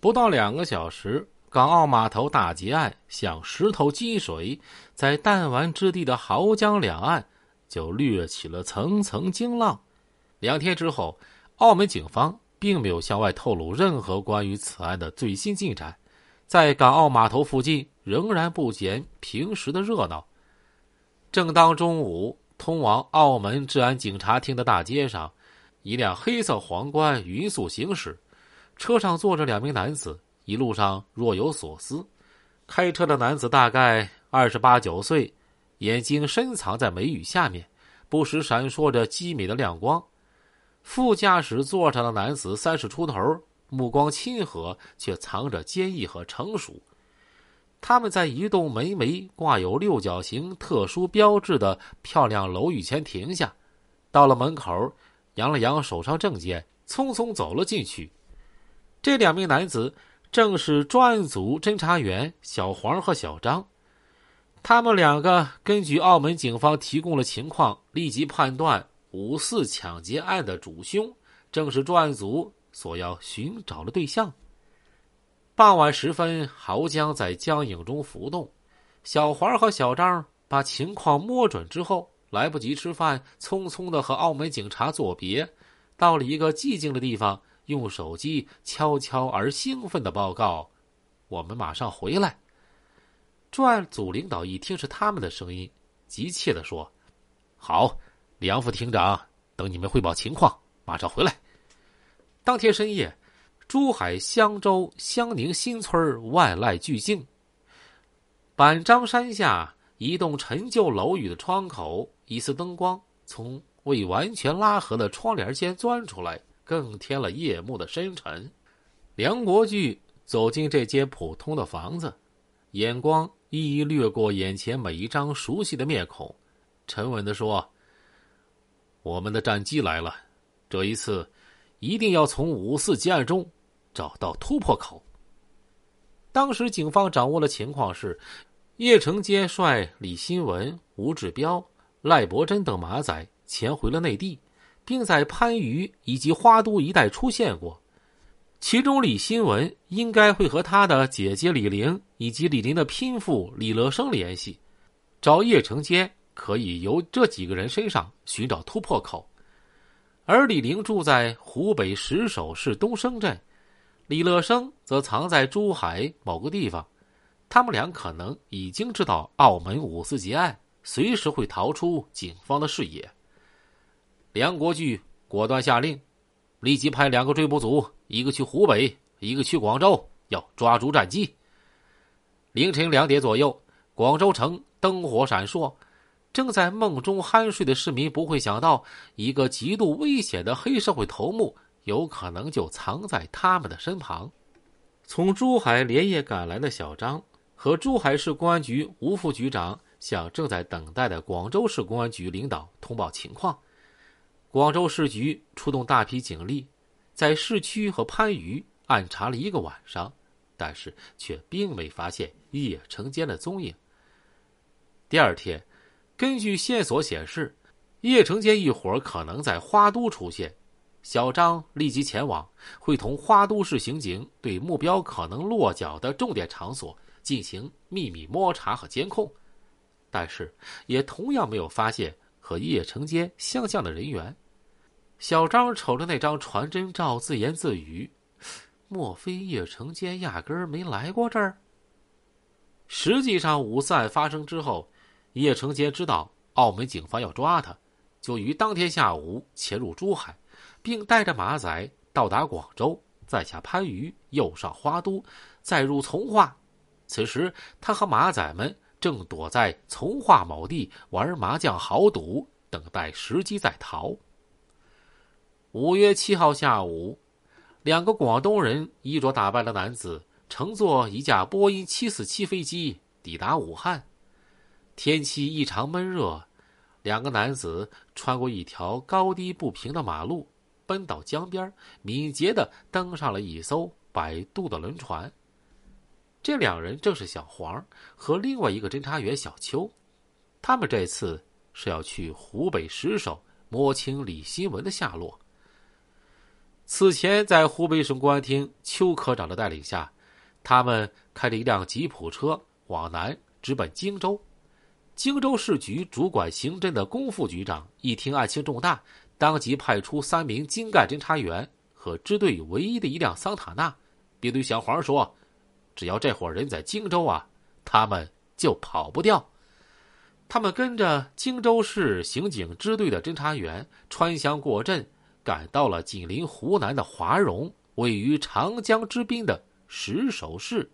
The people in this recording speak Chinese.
不到两个小时，港澳码头大劫案像石头积水，在弹丸之地的濠江两岸就掠起了层层惊浪。两天之后，澳门警方并没有向外透露任何关于此案的最新进展，在港澳码头附近仍然不减平时的热闹。正当中午，通往澳门治安警察厅的大街上，一辆黑色皇冠匀速行驶，车上坐着两名男子，一路上若有所思。开车的男子大概二十八九岁，眼睛深藏在眉宇下面，不时闪烁着机敏的亮光。副驾驶座上的男子三十出头，目光亲和，却藏着坚毅和成熟。他们在一栋门楣挂有六角形特殊标志的漂亮楼宇前停下，到了门口，扬了扬手上证件，匆匆走了进去。这两名男子正是专案组侦查员小黄和小张，他们两个根据澳门警方提供的情况，立即判断五四抢劫案的主凶正是专案组所要寻找的对象。傍晚时分，濠江在江影中浮动。小黄和小张把情况摸准之后，来不及吃饭，匆匆的和澳门警察作别，到了一个寂静的地方，用手机悄悄而兴奋的报告：“我们马上回来。”专案组领导一听是他们的声音，急切的说：“好，梁副厅长，等你们汇报情况，马上回来。”当天深夜。珠海香洲香宁新村万籁俱静。板张山下一栋陈旧楼宇的窗口，一丝灯光从未完全拉合的窗帘间钻出来，更添了夜幕的深沉。梁国巨走进这间普通的房子，眼光一一掠过眼前每一张熟悉的面孔，沉稳的说：“我们的战机来了，这一次一定要从五四劫案中。”找到突破口。当时警方掌握的情况是，叶成坚率李新文、吴志彪、赖伯珍等马仔潜回了内地，并在番禺以及花都一带出现过。其中，李新文应该会和他的姐姐李玲以及李玲的拼父李乐生联系，找叶成坚可以由这几个人身上寻找突破口。而李玲住在湖北石首市东升镇。李乐生则藏在珠海某个地方，他们俩可能已经知道澳门五四劫案，随时会逃出警方的视野。梁国巨果断下令，立即派两个追捕组，一个去湖北，一个去广州，要抓住战机。凌晨两点左右，广州城灯火闪烁，正在梦中酣睡的市民不会想到，一个极度危险的黑社会头目。有可能就藏在他们的身旁。从珠海连夜赶来的小张和珠海市公安局吴副局长向正在等待的广州市公安局领导通报情况。广州市局出动大批警力，在市区和番禺暗查了一个晚上，但是却并未发现叶成坚的踪影。第二天，根据线索显示，叶成坚一伙可能在花都出现。小张立即前往，会同花都市刑警对目标可能落脚的重点场所进行秘密摸查和监控，但是也同样没有发现和叶成坚相像的人员。小张瞅着那张传真照，自言自语：“莫非叶成坚压根儿没来过这儿？”实际上，五四案发生之后，叶成坚知道澳门警方要抓他，就于当天下午潜入珠海。并带着马仔到达广州，再下番禺，又上花都，再入从化。此时，他和马仔们正躲在从化某地玩麻将豪赌，等待时机再逃。五月七号下午，两个广东人衣着打扮的男子乘坐一架波音七四七飞机抵达武汉。天气异常闷热，两个男子穿过一条高低不平的马路。奔到江边，敏捷的登上了一艘摆渡的轮船。这两人正是小黄和另外一个侦查员小邱，他们这次是要去湖北石首摸清李新文的下落。此前，在湖北省公安厅邱科长的带领下，他们开着一辆吉普车往南直奔荆州。荆州市局主管刑侦的龚副局长一听案情重大，当即派出三名精干侦查员和支队唯一的一辆桑塔纳，并对小黄说：“只要这伙人在荆州啊，他们就跑不掉。”他们跟着荆州市刑警支队的侦查员穿乡过镇。赶到了紧邻湖南的华容，位于长江之滨的石首市。